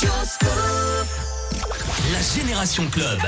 La Génération Club.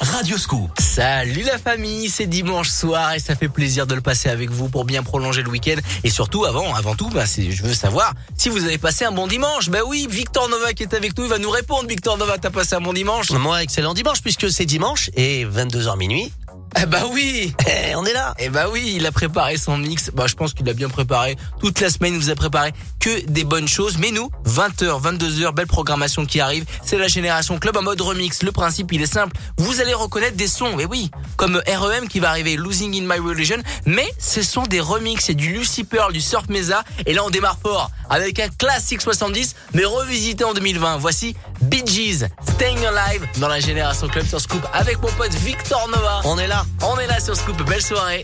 Radio Scoop. Salut la famille, c'est dimanche soir et ça fait plaisir de le passer avec vous pour bien prolonger le week-end. Et surtout, avant, avant tout, bah, je veux savoir si vous avez passé un bon dimanche. Bah oui, Victor Nova qui est avec nous, il va nous répondre. Victor Nova, t'as passé un bon dimanche? Moi, excellent dimanche puisque c'est dimanche et 22h minuit. Eh bah oui eh, On est là Eh bah oui, il a préparé son mix. Bah je pense qu'il a bien préparé. Toute la semaine, il vous a préparé que des bonnes choses. Mais nous, 20h, 22h, belle programmation qui arrive. C'est la Génération Club en mode remix. Le principe, il est simple. Vous allez reconnaître des sons, et oui, comme REM qui va arriver, Losing in My Religion. Mais ce sont des remix. C'est du Lucy Pearl, du Surf Mesa. Et là, on démarre fort avec un classique 70, mais revisité en 2020. Voici Bee Gees, Staying Alive dans la Génération Club sur Scoop avec mon pote Victor Nova. On est là. On est là sur Scoop. Belle soirée.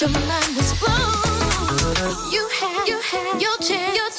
your mind was blown. You had, you had your chance. Your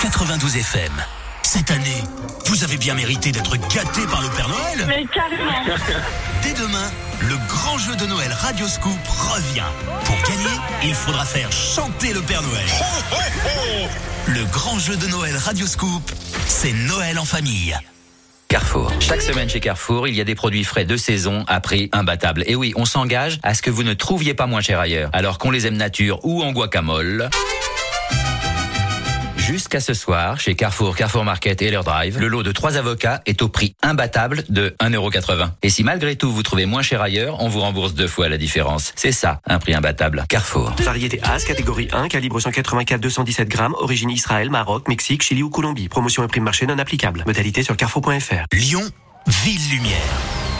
92 FM. Cette année, vous avez bien mérité d'être gâté par le Père Noël. Mais carrément. Dès demain, le grand jeu de Noël Radio Scoop revient. Pour gagner, il faudra faire chanter le Père Noël. Le grand jeu de Noël Radio Scoop, c'est Noël en famille. Carrefour. Chaque semaine chez Carrefour, il y a des produits frais de saison à prix imbattable. Et oui, on s'engage à ce que vous ne trouviez pas moins cher ailleurs. Alors qu'on les aime nature ou en guacamole. Jusqu'à ce soir, chez Carrefour, Carrefour Market et leur drive, le lot de trois avocats est au prix imbattable de 1,80€. Et si malgré tout vous trouvez moins cher ailleurs, on vous rembourse deux fois la différence. C'est ça, un prix imbattable. Carrefour. Variété As, catégorie 1, calibre 184 217 grammes, origine Israël, Maroc, Mexique, Chili ou Colombie. Promotion et prix de marché non applicable. Modalité sur carrefour.fr. Lyon, ville lumière.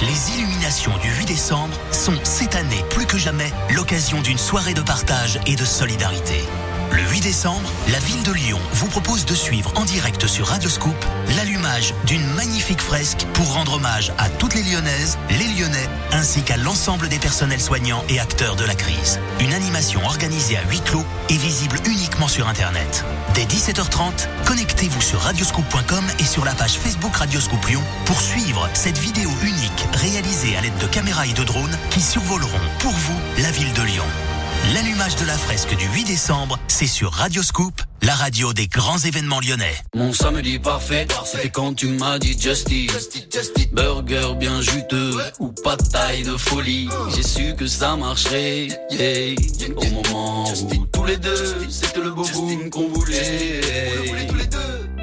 les illuminations du 8 décembre sont cette année plus que jamais l'occasion d'une soirée de partage et de solidarité. Le 8 décembre, la ville de Lyon vous propose de suivre en direct sur Radioscoop l'allumage d'une magnifique fresque pour rendre hommage à toutes les Lyonnaises, les Lyonnais, ainsi qu'à l'ensemble des personnels soignants et acteurs de la crise. Une animation organisée à huis clos et visible uniquement sur Internet. Dès 17h30, connectez-vous sur radioscoop.com et sur la page Facebook Radioscoop Lyon pour suivre cette vidéo unique réalisée à l'aide de caméras et de drones qui survoleront pour vous la ville de Lyon. L'allumage de la fresque du 8 décembre, c'est sur Radioscoop, la radio des grands événements lyonnais. Mon samedi parfait, c'était quand tu m'as dit Justice. Burger bien juteux ou pas de taille de folie. J'ai su que ça marcherait, yeah. Au moment où tous les deux, c'était le beau boom qu'on voulait.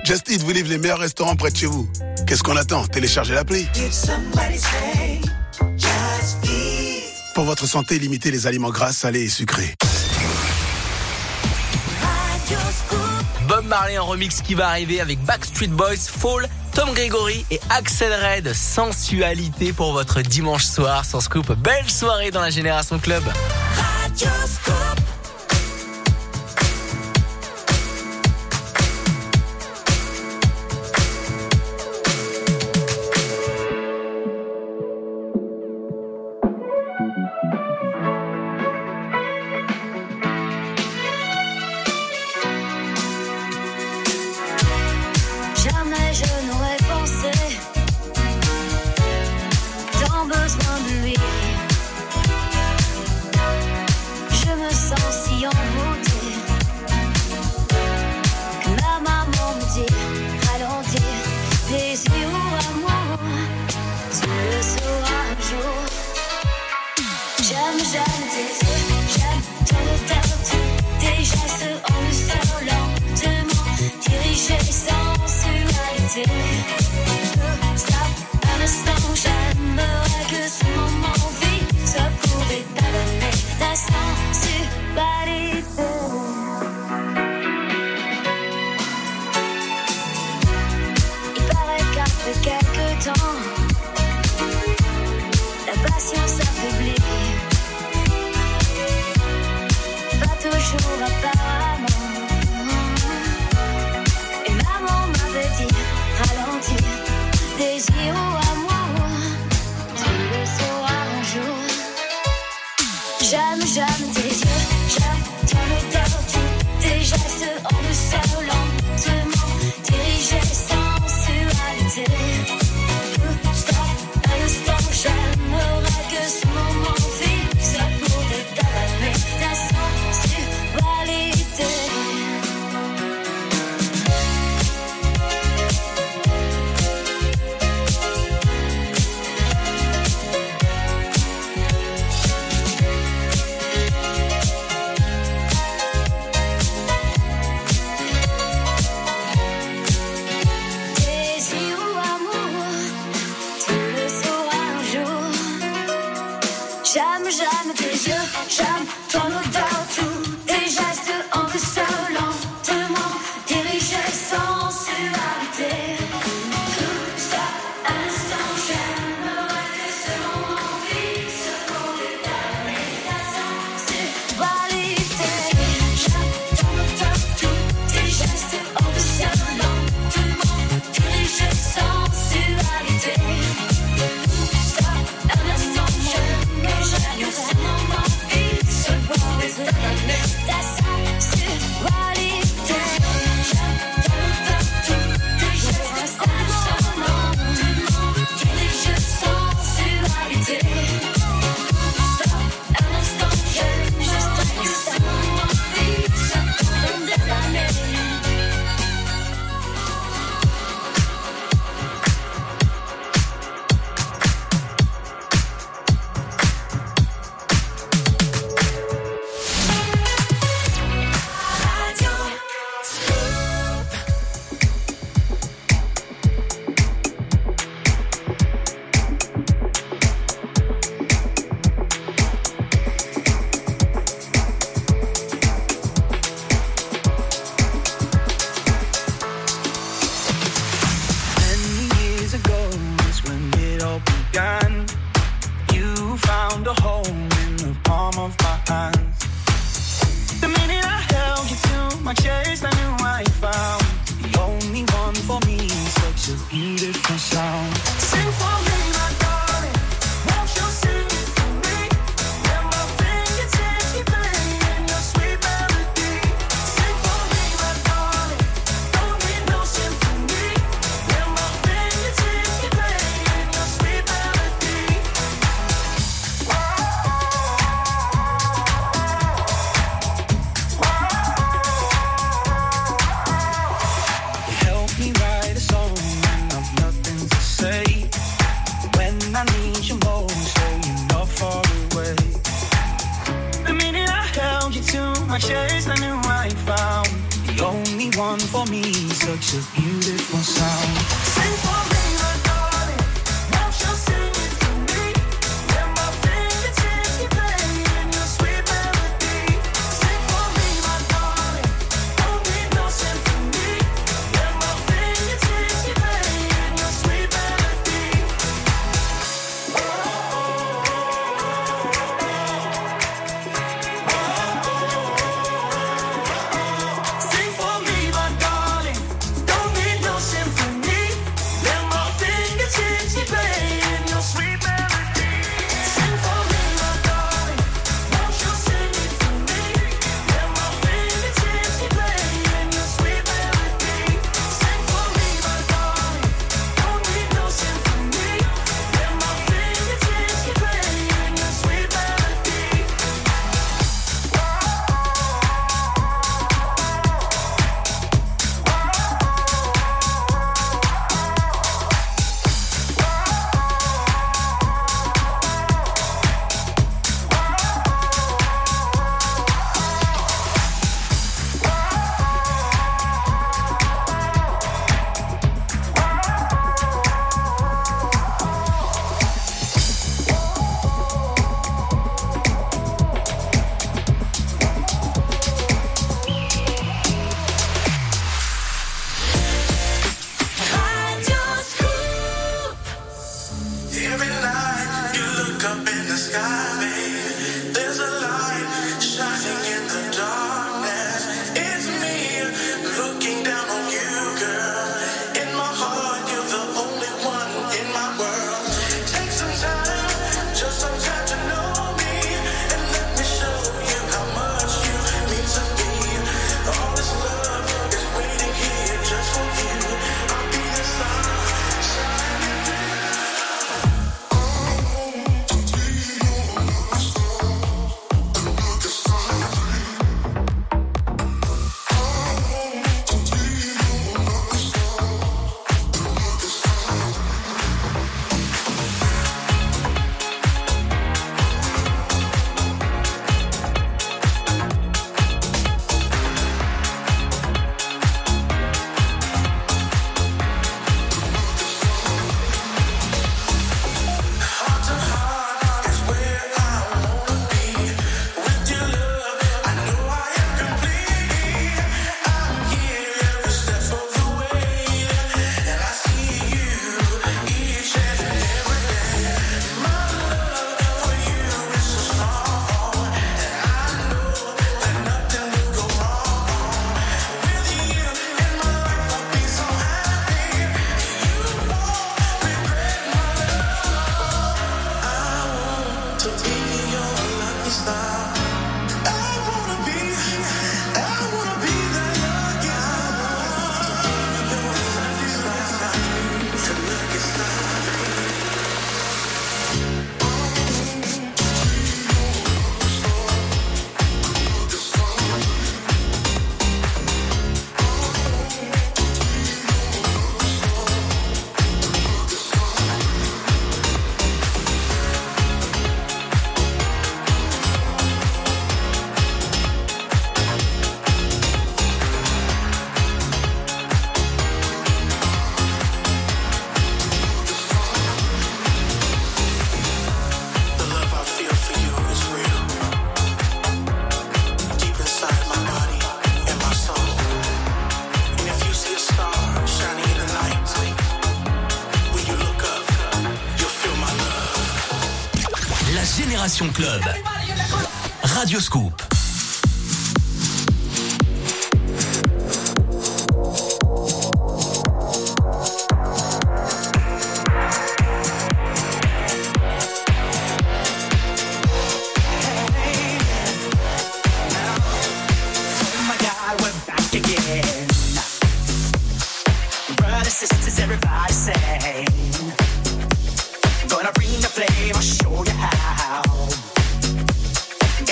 Just Eat vous livre les meilleurs restaurants près de chez vous. Qu'est-ce qu'on attend? Téléchargez l'appli. Pour votre santé, limitez les aliments gras, salés et sucrés. Bob Marley en remix qui va arriver avec Backstreet Boys, Fall, Tom Gregory et Axel Red. Sensualité pour votre dimanche soir sans scoop. Belle soirée dans la Génération Club. club. Radio Scoop. Everybody. Gonna bring the flame, I'll show you how.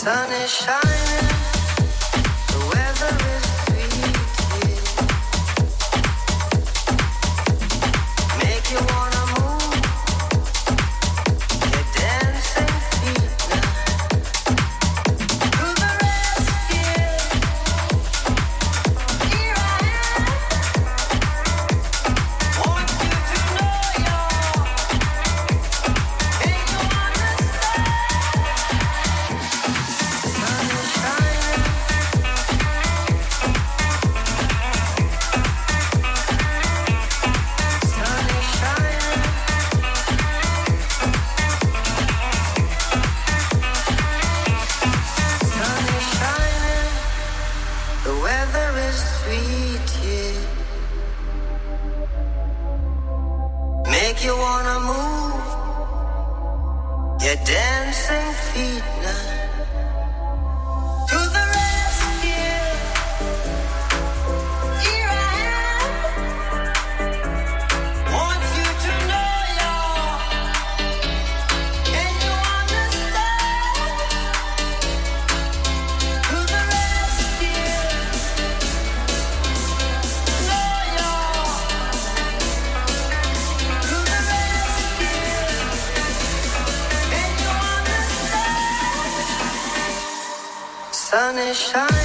sun is shining. The weather is wish I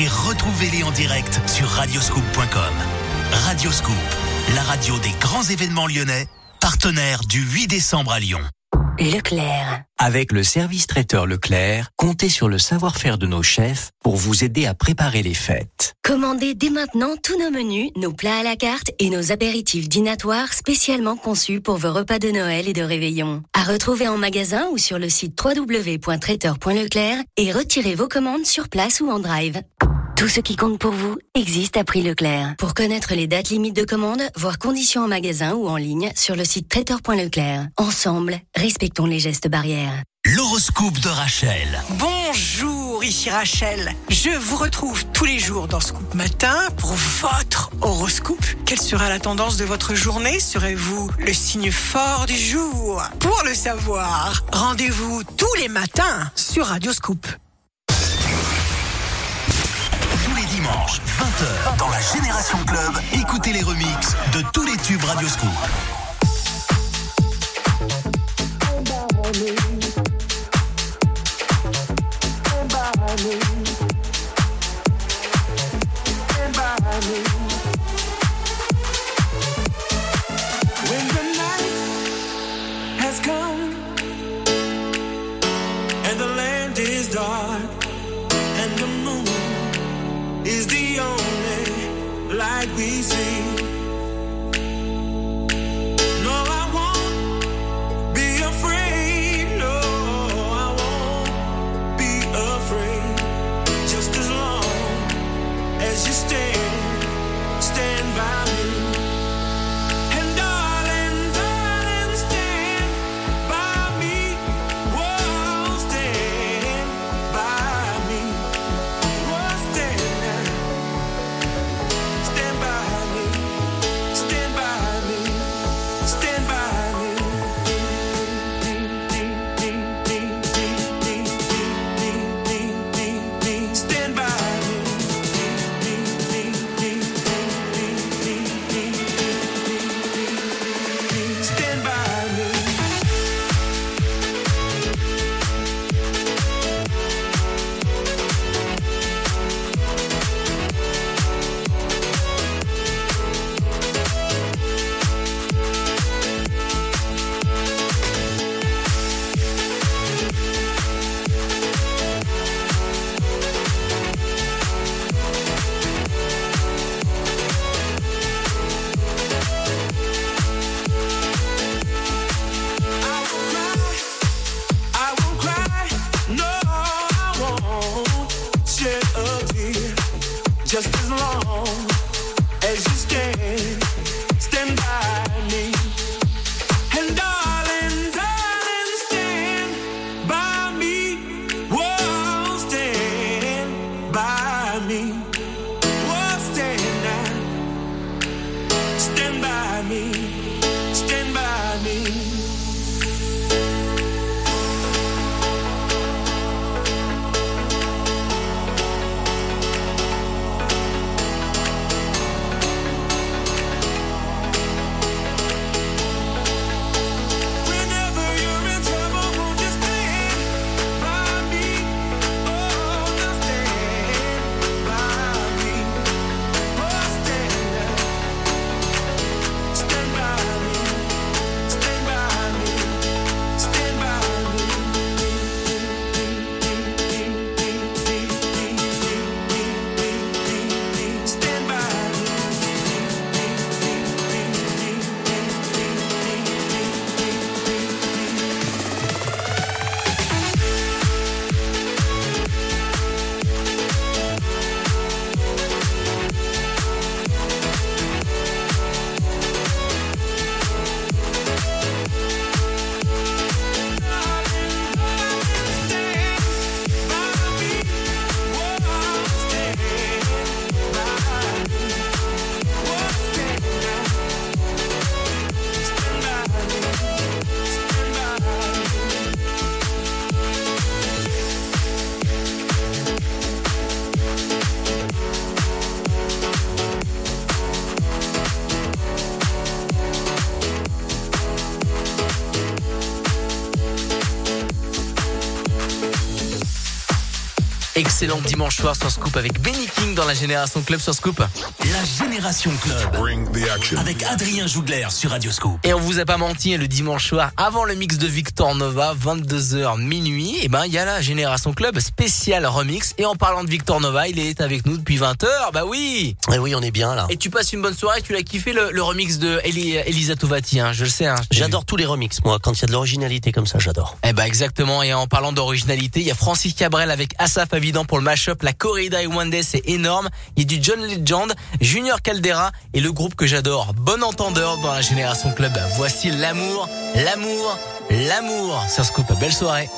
et retrouvez-les en direct sur radioscoop.com. Radioscoop, la radio des grands événements lyonnais, partenaire du 8 décembre à Lyon. Leclerc. Avec le service traiteur Leclerc, comptez sur le savoir-faire de nos chefs pour vous aider à préparer les fêtes. Commandez dès maintenant tous nos menus, nos plats à la carte et nos apéritifs dînatoires spécialement conçus pour vos repas de Noël et de réveillon. À retrouver en magasin ou sur le site www.traiteur.leclerc et retirez vos commandes sur place ou en drive. Tout ce qui compte pour vous existe à prix Leclerc. Pour connaître les dates limites de commande, voir conditions en magasin ou en ligne sur le site traiteur.leclerc. Ensemble, respectons les gestes barrières. L'horoscope de Rachel. Bonjour, ici Rachel. Je vous retrouve tous les jours dans Scoop Matin pour votre horoscope. Quelle sera la tendance de votre journée? Serez-vous le signe fort du jour? Pour le savoir, rendez-vous tous les matins sur Radio Scoop. Tous les dimanches, 20h, dans la Génération Club, écoutez les remixes de tous les tubes Radio Scoop. When is the only light we see. Excellent dimanche soir sur Scoop avec Benny King dans la Génération Club sur Scoop. La Génération Club. Avec Adrien Jougler sur Radio Scoop. Et on vous a pas menti, le dimanche soir, avant le mix de Victor Nova, 22h minuit, et ben il y a la Génération Club spécial remix. Et en parlant de Victor Nova, il est avec nous depuis 20h, bah oui Et oui, on est bien là. Et tu passes une bonne soirée, tu l'as kiffé le, le remix de Eli- Elisa Tovati, hein, je le sais. Hein, J'adore tous les remixes, moi. Quand il y a de l'originalité comme ça, j'adore. Eh ben exactement, et en parlant d'originalité, il y a Francis Cabrel avec Asaf Avidan pour le mashup, la corrida et One Day, c'est énorme. Il y a du John Legend, Junior Caldera et le groupe que j'adore, Bon Entendeur dans la Génération Club. Voici l'amour, l'amour, l'amour sur Scoop. Belle soirée.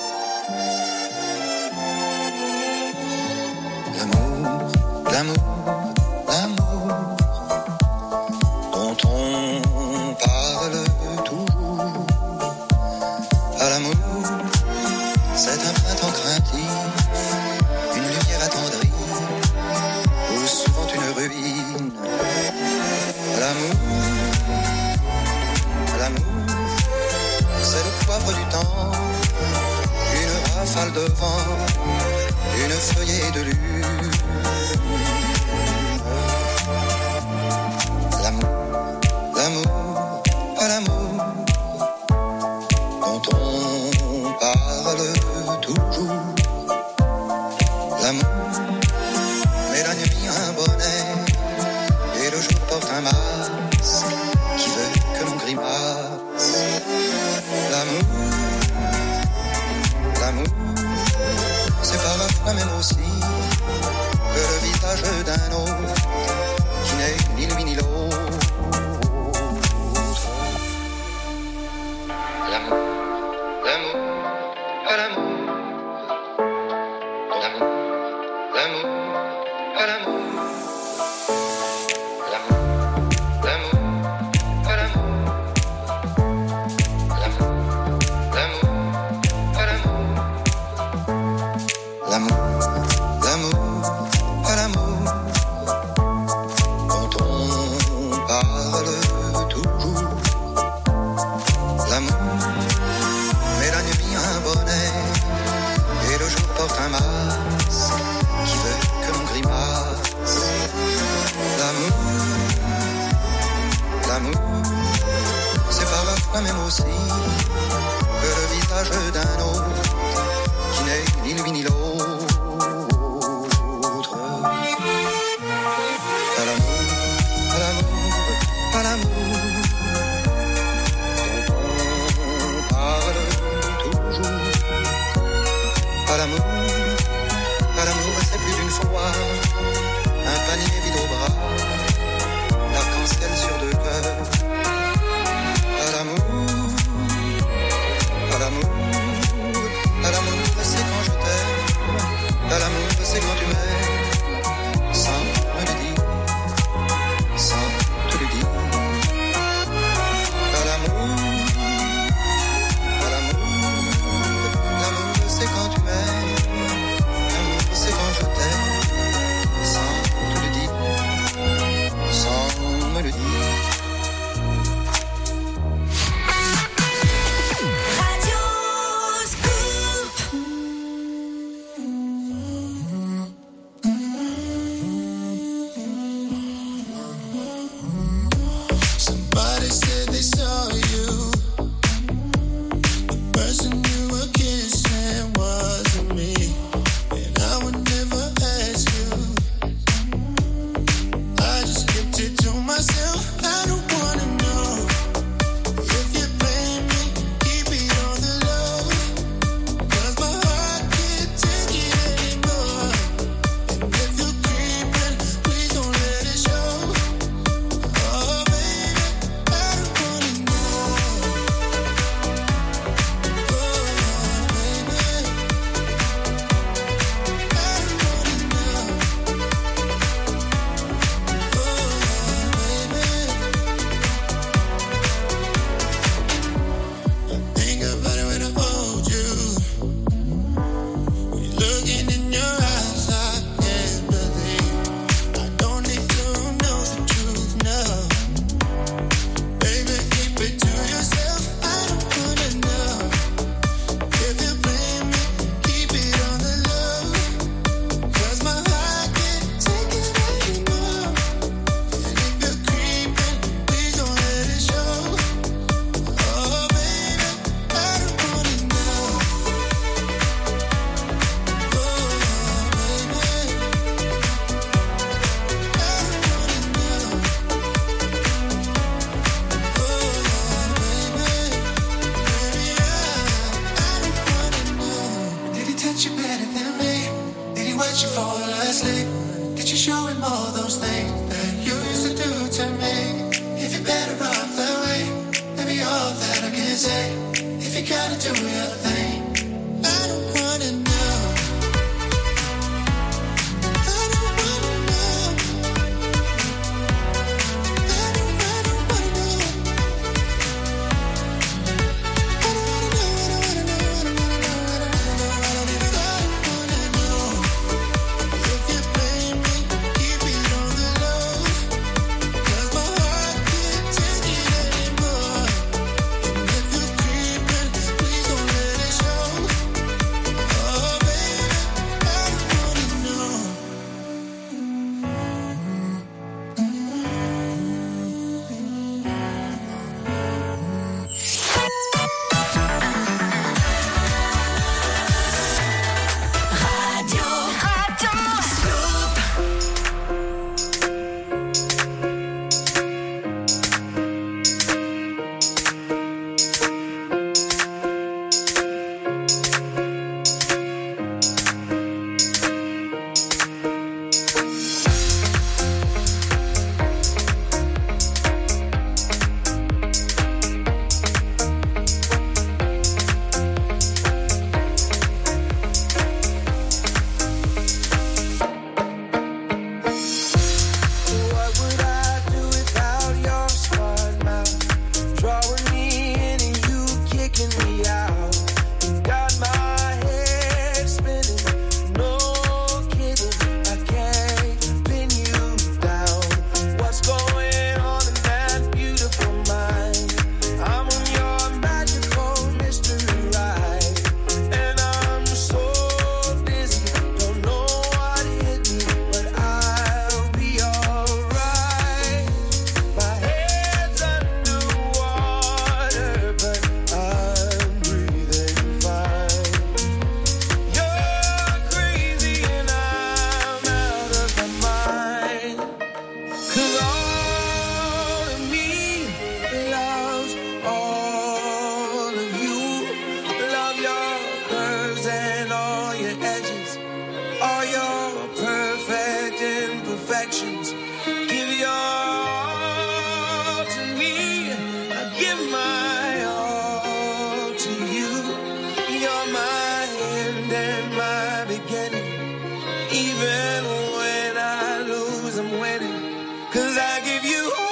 Une feuillée de lune. Cause I give you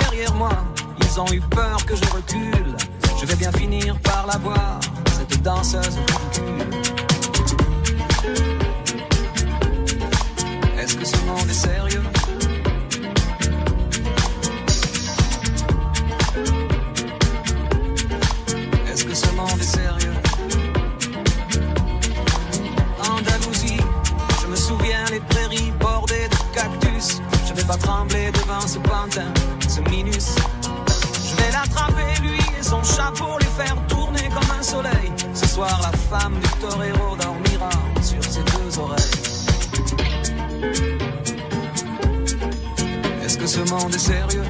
Derrière moi, ils ont eu peur que je recule. Je vais bien finir par la voir, cette danseuse ridicule. Est-ce que ce monde est sérieux? Est-ce que ce monde est sérieux? Andalousie, je me souviens les prairies bordées de cactus. Je vais pas trembler devant ce pantin, ce minus. Je vais l'attraper lui et son chat pour les faire tourner comme un soleil. Ce soir, la femme du torero dormira sur ses deux oreilles. Est-ce que ce monde est sérieux?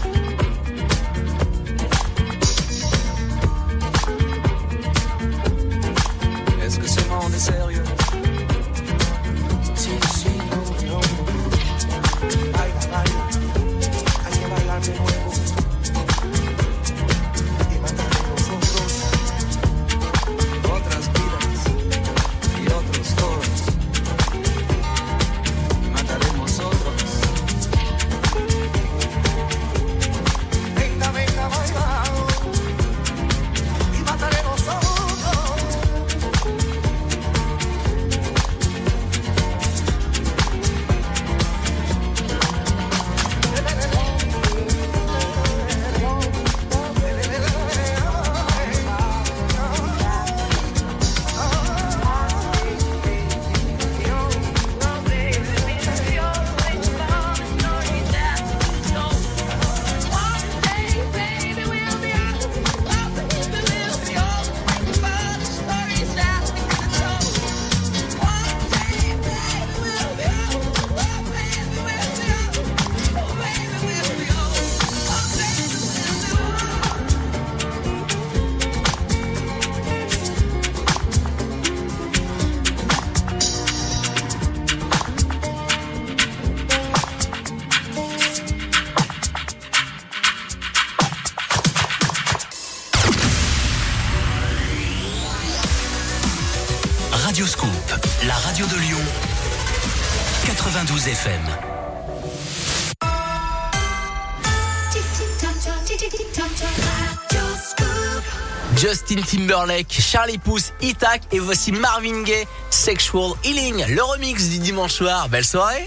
Justin Timberlake, Charlie Pouce, Itac et voici Marvin Gaye, Sexual Healing, le remix du dimanche soir. Belle soirée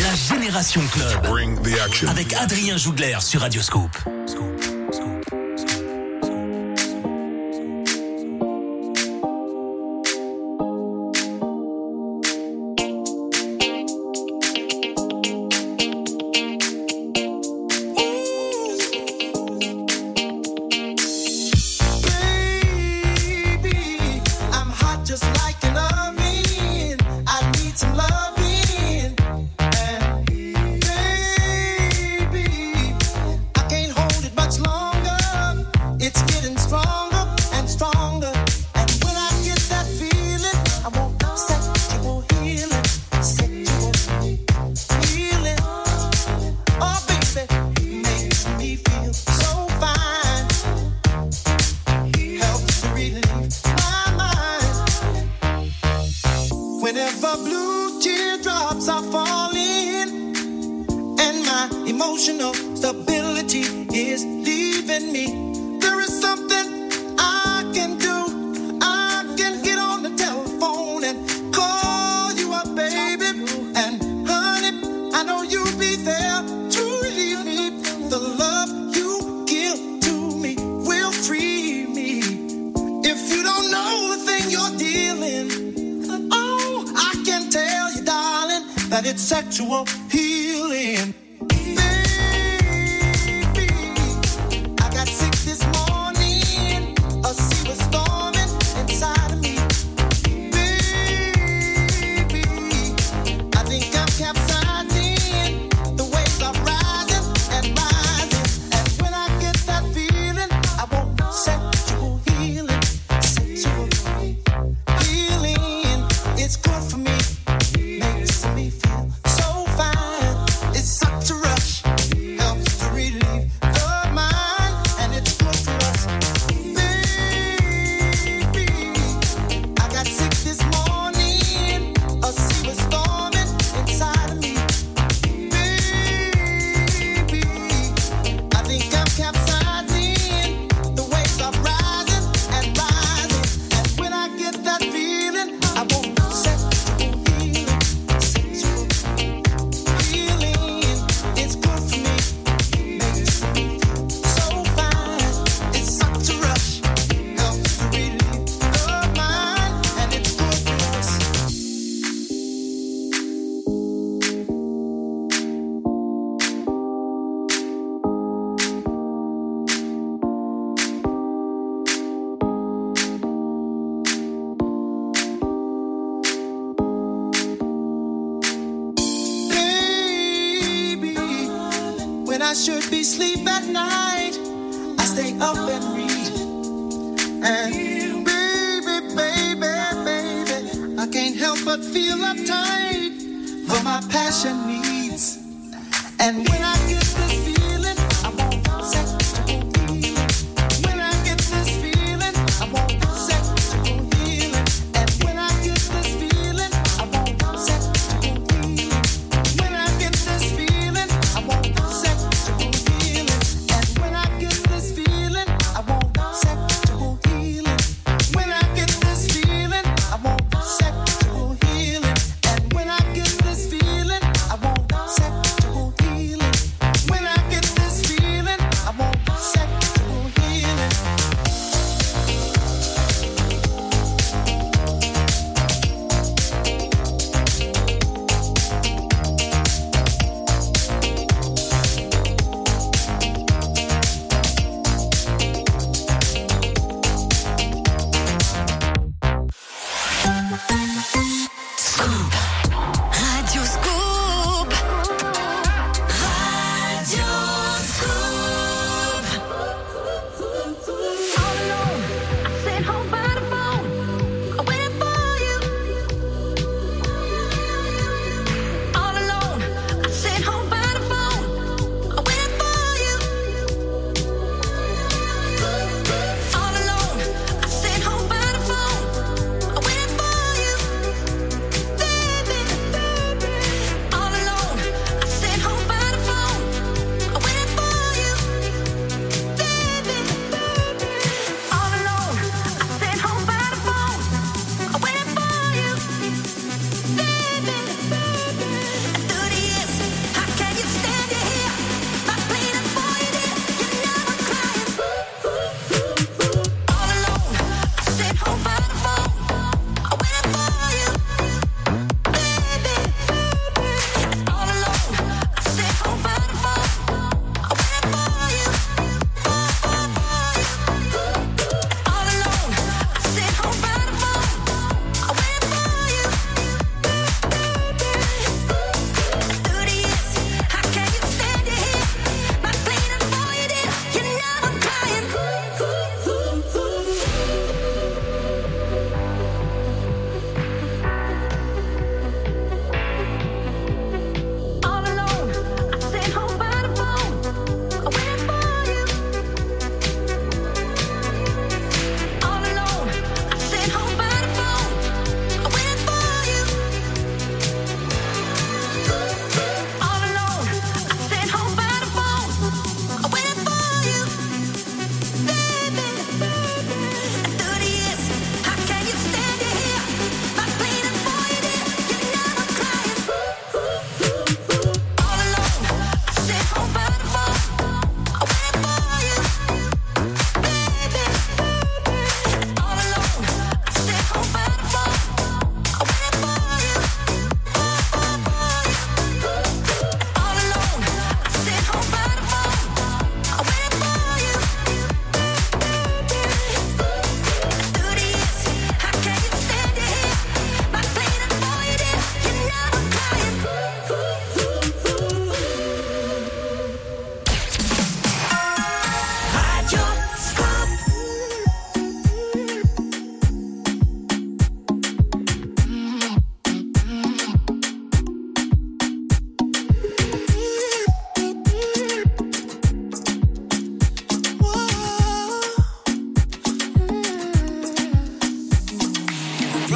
La Génération Club avec Adrien Jougler sur Radioscope.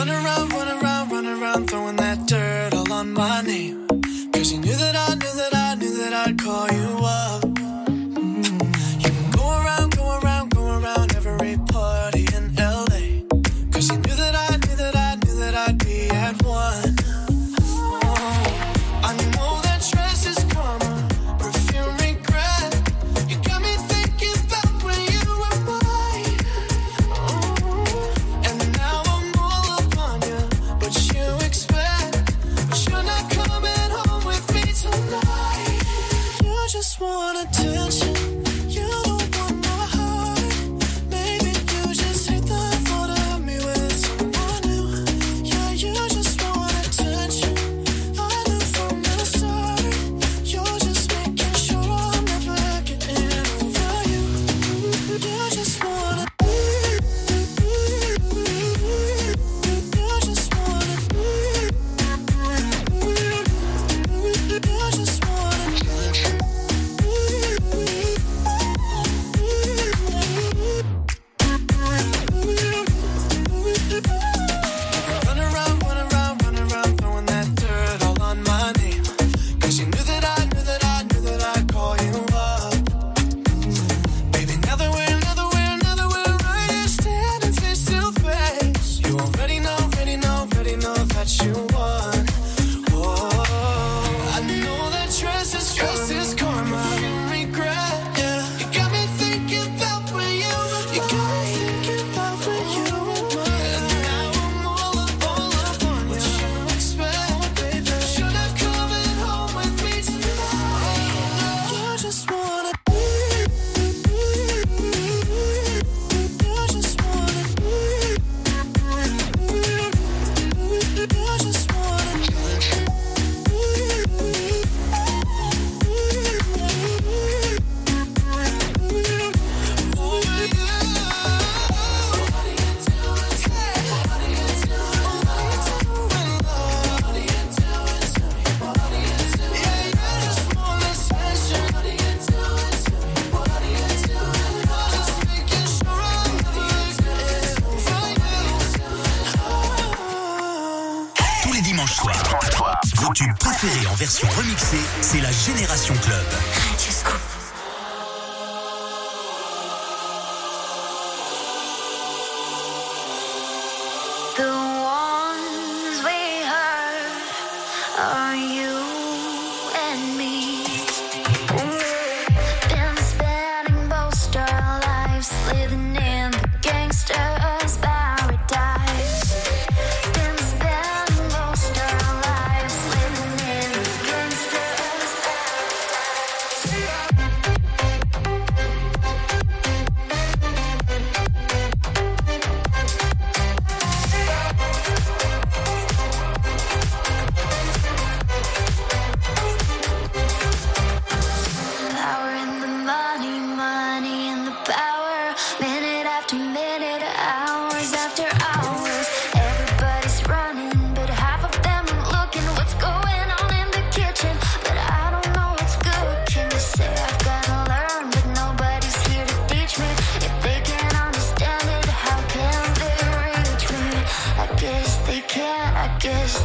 Run around, run around, run around, throwing that dirt all on my name.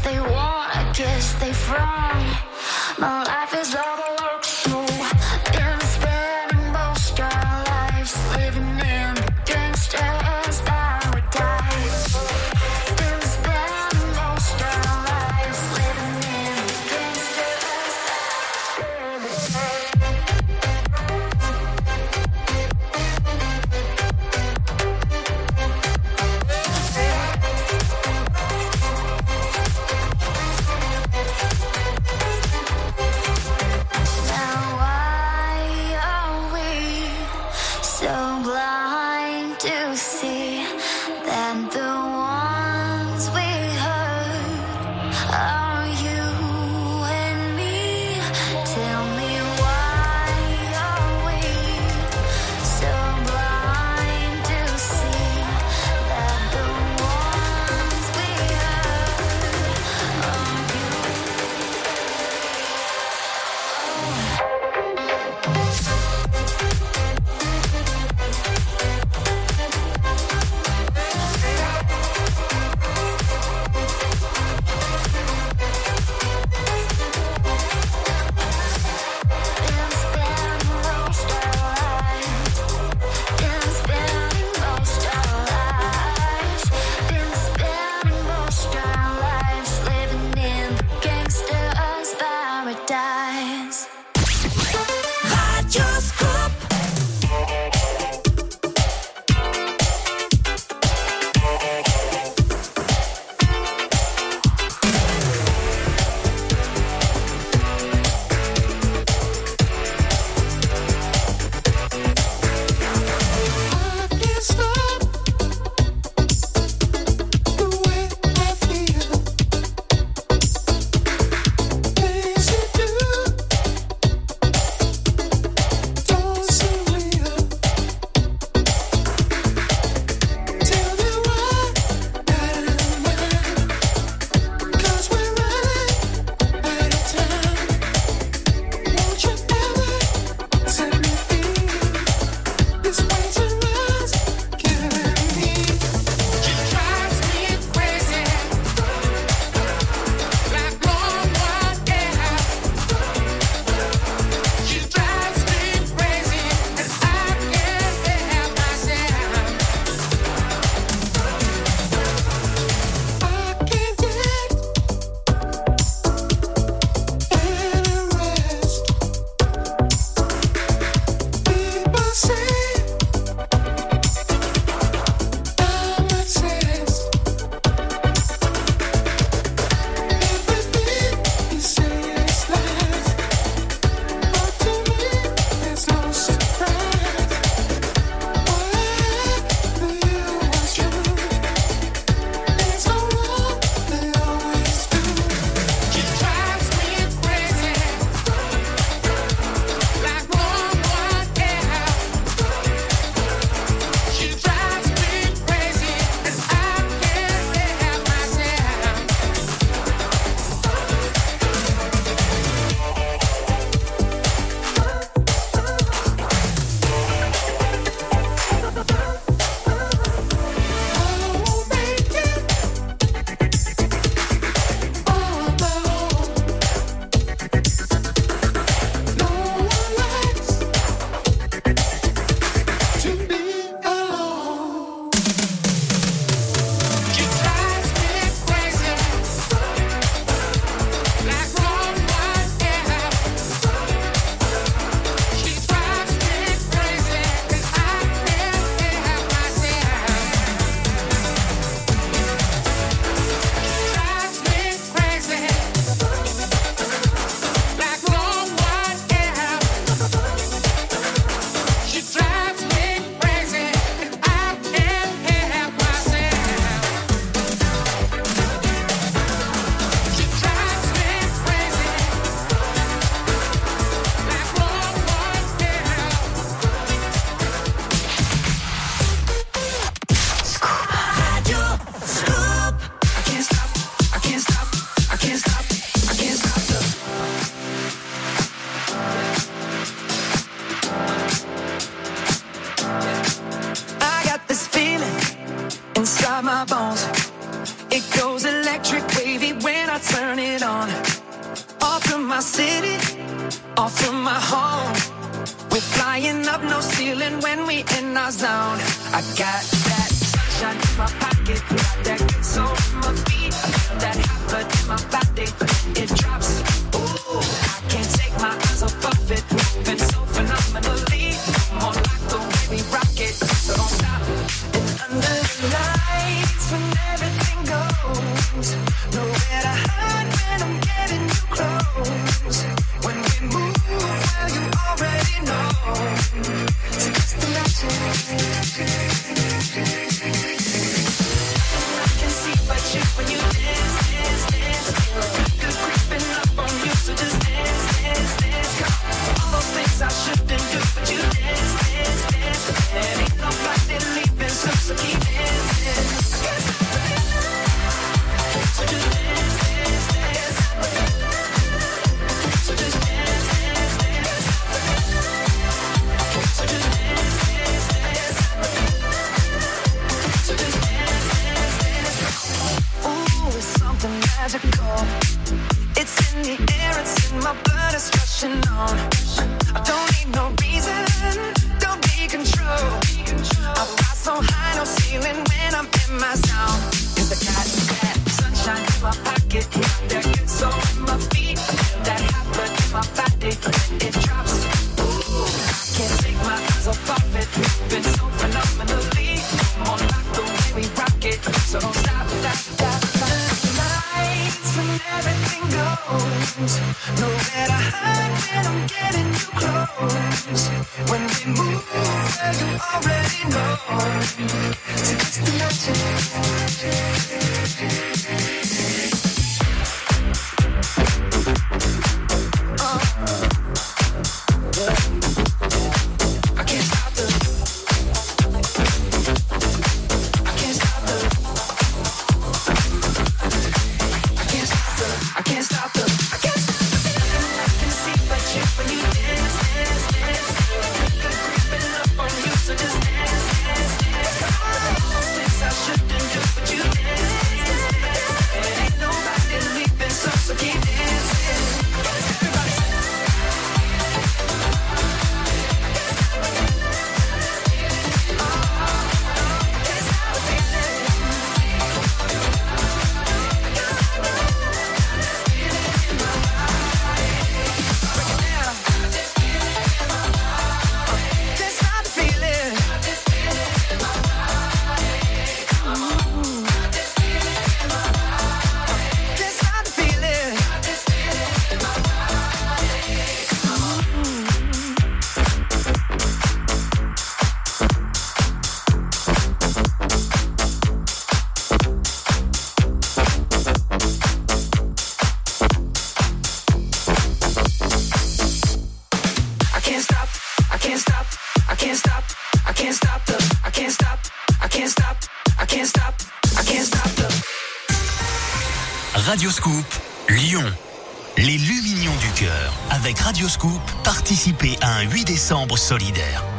they want, a kiss. they frown. My life is long.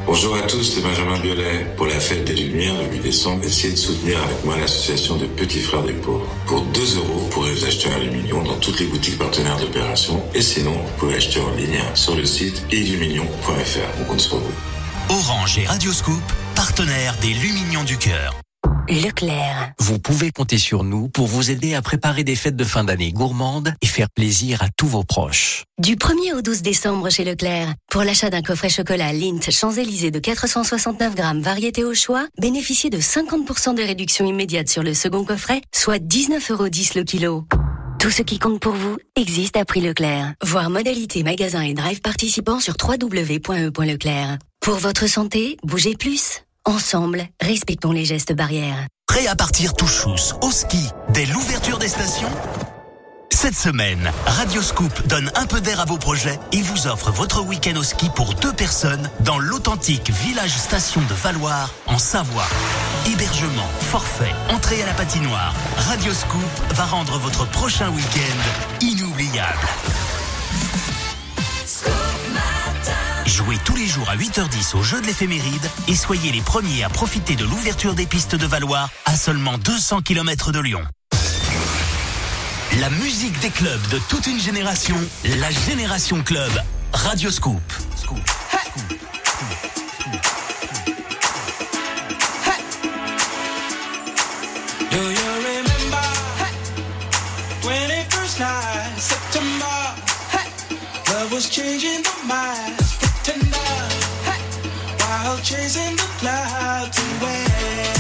Bonjour à tous, c'est Benjamin Biolay. Pour la fête des Lumières le 8 décembre, essayez de soutenir avec moi l'association des Petits Frères des Pauvres. Pour 2 euros, vous pourrez vous acheter un Lumignon dans toutes les boutiques partenaires d'opération. Et sinon, vous pouvez acheter en ligne sur le site ilumignon.fr. On compte sur vous. Orange et Radio Scoop, partenaires des Lumignons du cœur. Leclerc. Vous pouvez compter sur nous pour vous aider à préparer des fêtes de fin d'année gourmandes et faire plaisir à tous vos proches. Du 1er au 12 décembre chez Leclerc, pour l'achat d'un coffret chocolat Lindt Champs-Élysées de 469 grammes, variété au choix, bénéficiez de 50% de réduction immédiate sur le second coffret, soit 19,10 euros le kilo. Tout ce qui compte pour vous existe à prix Leclerc. Voir modalité magasin et drive participants sur www.e.leclerc. Pour votre santé, bougez plus. Ensemble, respectons les gestes barrières. Prêt à partir tout chousse au ski dès l'ouverture des stations? Cette semaine, Radio Scoop donne un peu d'air à vos projets et vous offre votre week-end au ski pour deux personnes dans l'authentique village station de Valoir en Savoie. Hébergement, forfait, entrée à la patinoire. Radio Scoop va rendre votre prochain week-end inoubliable. Jouez tous les jours à 8h10 au jeu de l'éphéméride et soyez les premiers à profiter de l'ouverture des pistes de Valois à seulement 200 km de Lyon. La musique des clubs de toute une génération. La Génération Club. Radio Scoop. You remember? 21st night, September? Was changing the pretender. While chasing the clouds away.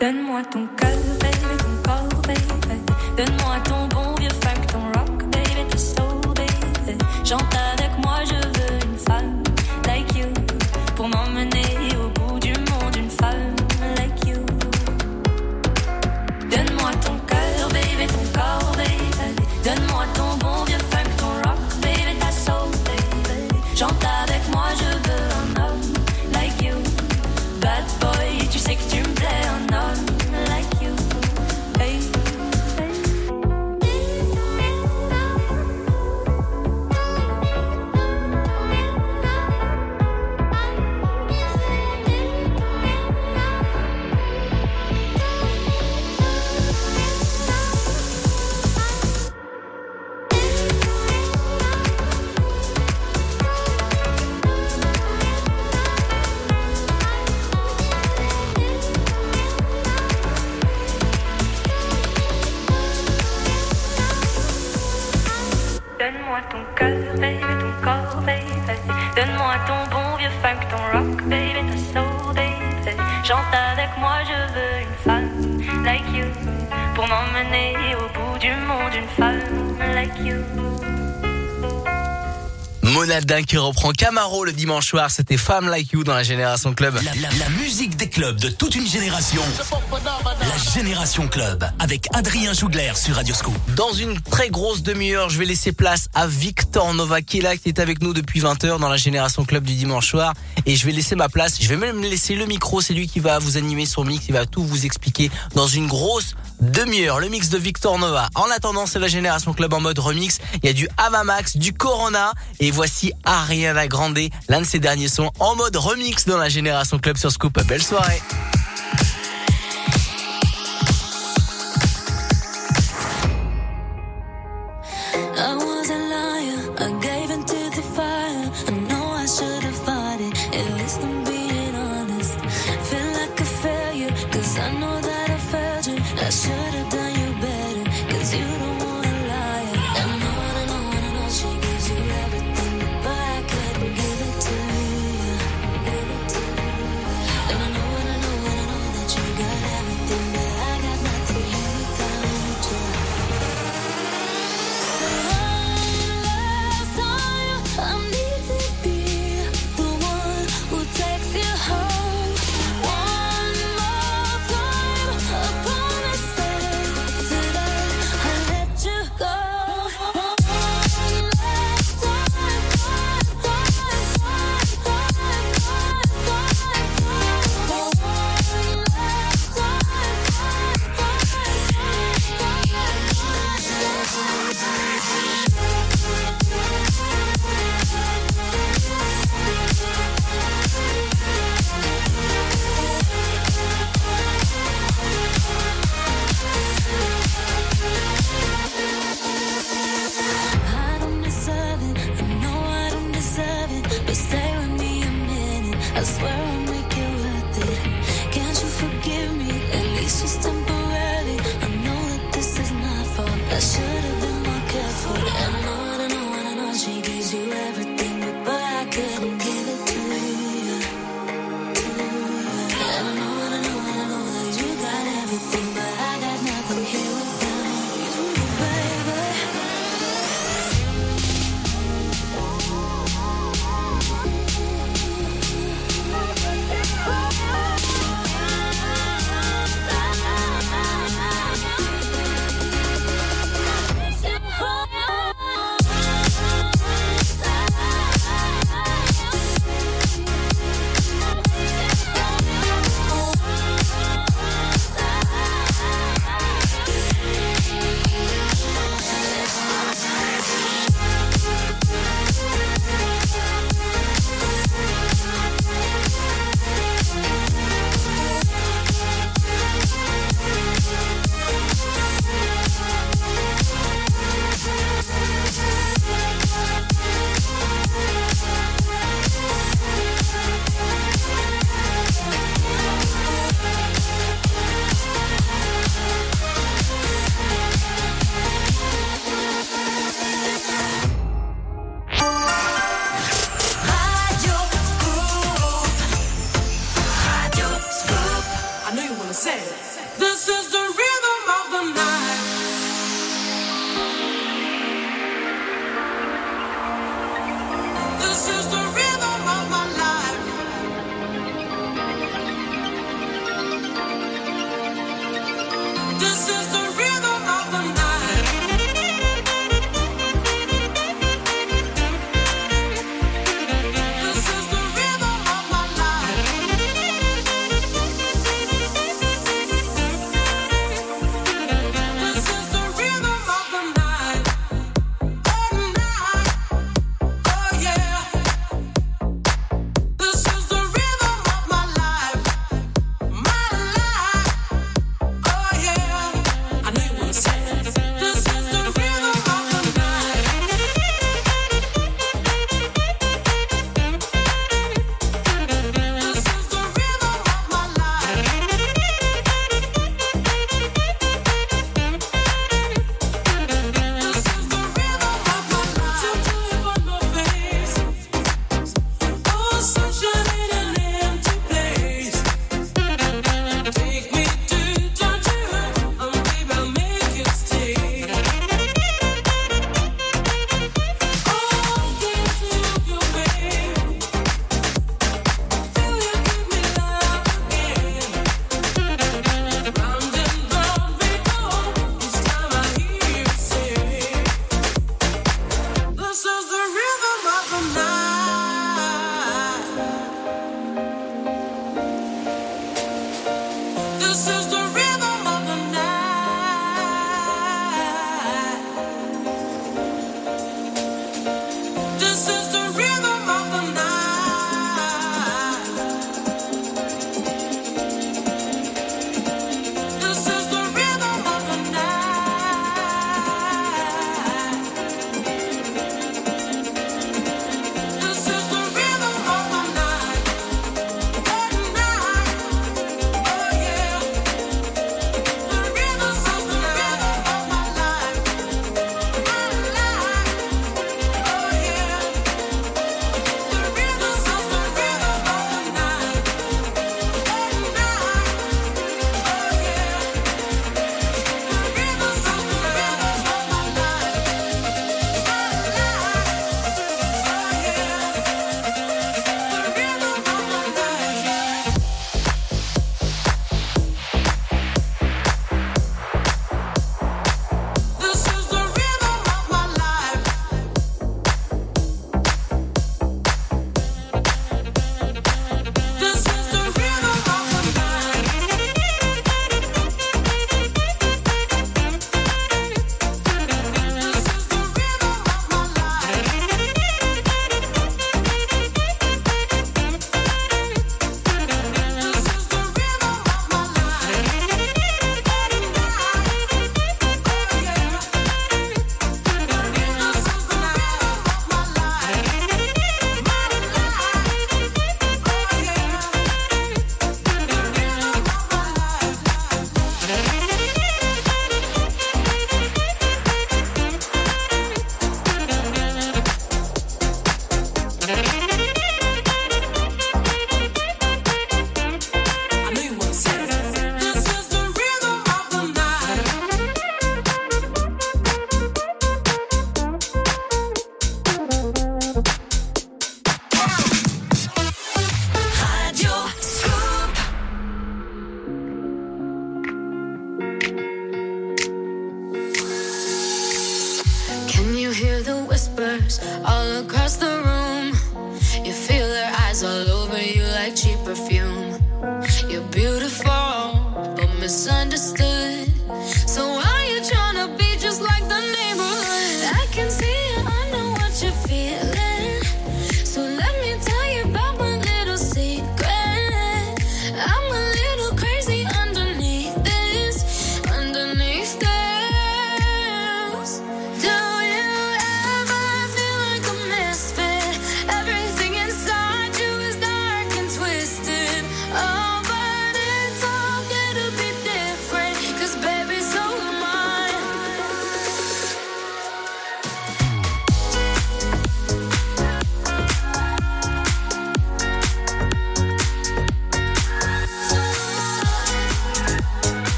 Donne-moi ton cœur, baby, ton corps, baby. Donne-moi ton bon vieux funk, ton rock, baby, tes soul, baby. J'entends Qui reprend Camaro le dimanche soir, c'était Femme Like You dans la Génération Club. La, la- la musique des clubs de toute une génération. La Génération Club avec Adrien Jougler sur Radio Scoop. Dans une très grosse demi-heure, je vais laisser place à Victor Nova qui est là, qui est avec nous depuis 20h dans la Génération Club du dimanche soir. Et je vais laisser ma place, je vais même laisser le micro, c'est lui qui va vous animer son mix, il va tout vous expliquer dans une grosse demi-heure. Le mix de Victor Nova. En attendant, c'est la Génération Club en mode remix. Il y a du Avamax, du Corona et voici Ariana Grande, l'un de ses derniers sons en mode remix dans la Génération Club sur Scoop. Belle soirée.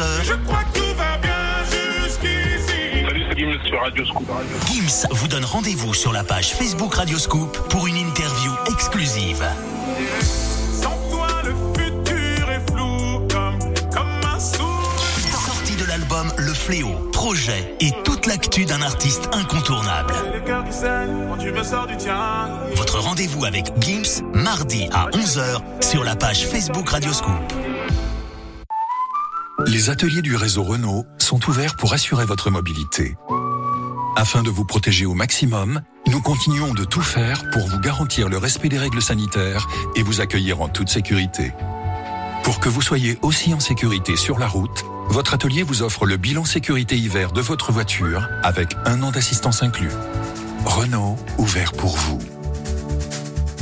92 FM. Mardi à 11h. Je crois que tout va bien jusqu'ici. Gims sur Radio Scoop. Gims vous donne rendez-vous sur la page Facebook Radio Scoop pour une interview exclusive. Sans toi, le futur est flou comme, comme un sourd. Sortie de l'album Le Fléau, projet et toute l'actu d'un artiste incontournable. Votre rendez-vous avec Gims, mardi à 11h sur la page Facebook Radio Scoop. Les ateliers du réseau Renault sont ouverts pour assurer votre mobilité. Afin de vous protéger au maximum, nous continuons de tout faire pour vous garantir le respect des règles sanitaires et vous accueillir en toute sécurité. Pour que vous soyez aussi en sécurité sur la route, votre atelier vous offre le bilan sécurité hiver de votre voiture avec un an d'assistance inclus. Renault, ouvert pour vous.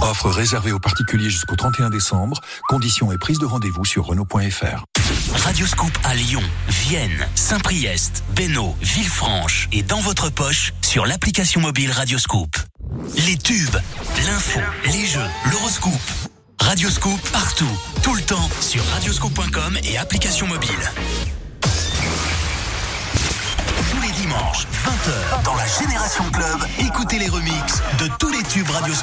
Offre réservée aux particuliers jusqu'au 31 décembre. Conditions et prise de rendez-vous sur Renault.fr. Radio Scoop à Lyon, Vienne, Saint-Priest, Bénaud, Villefranche et dans votre poche sur l'application mobile Radio Scoop. Les tubes, l'info, les jeux, l'horoscope. Radio Scoop partout, tout le temps sur radioscoop.com et application mobile. Tous les dimanches, 20h, dans la Génération Club, écoutez les remixes de tous les tubes Radio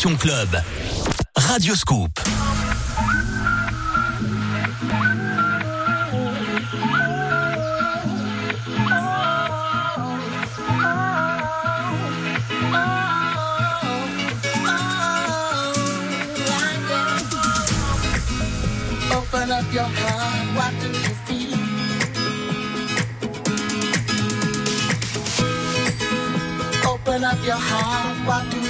Passion Club. Radio Scoop. Open up your heart, what do you feel? Open up your heart, what do you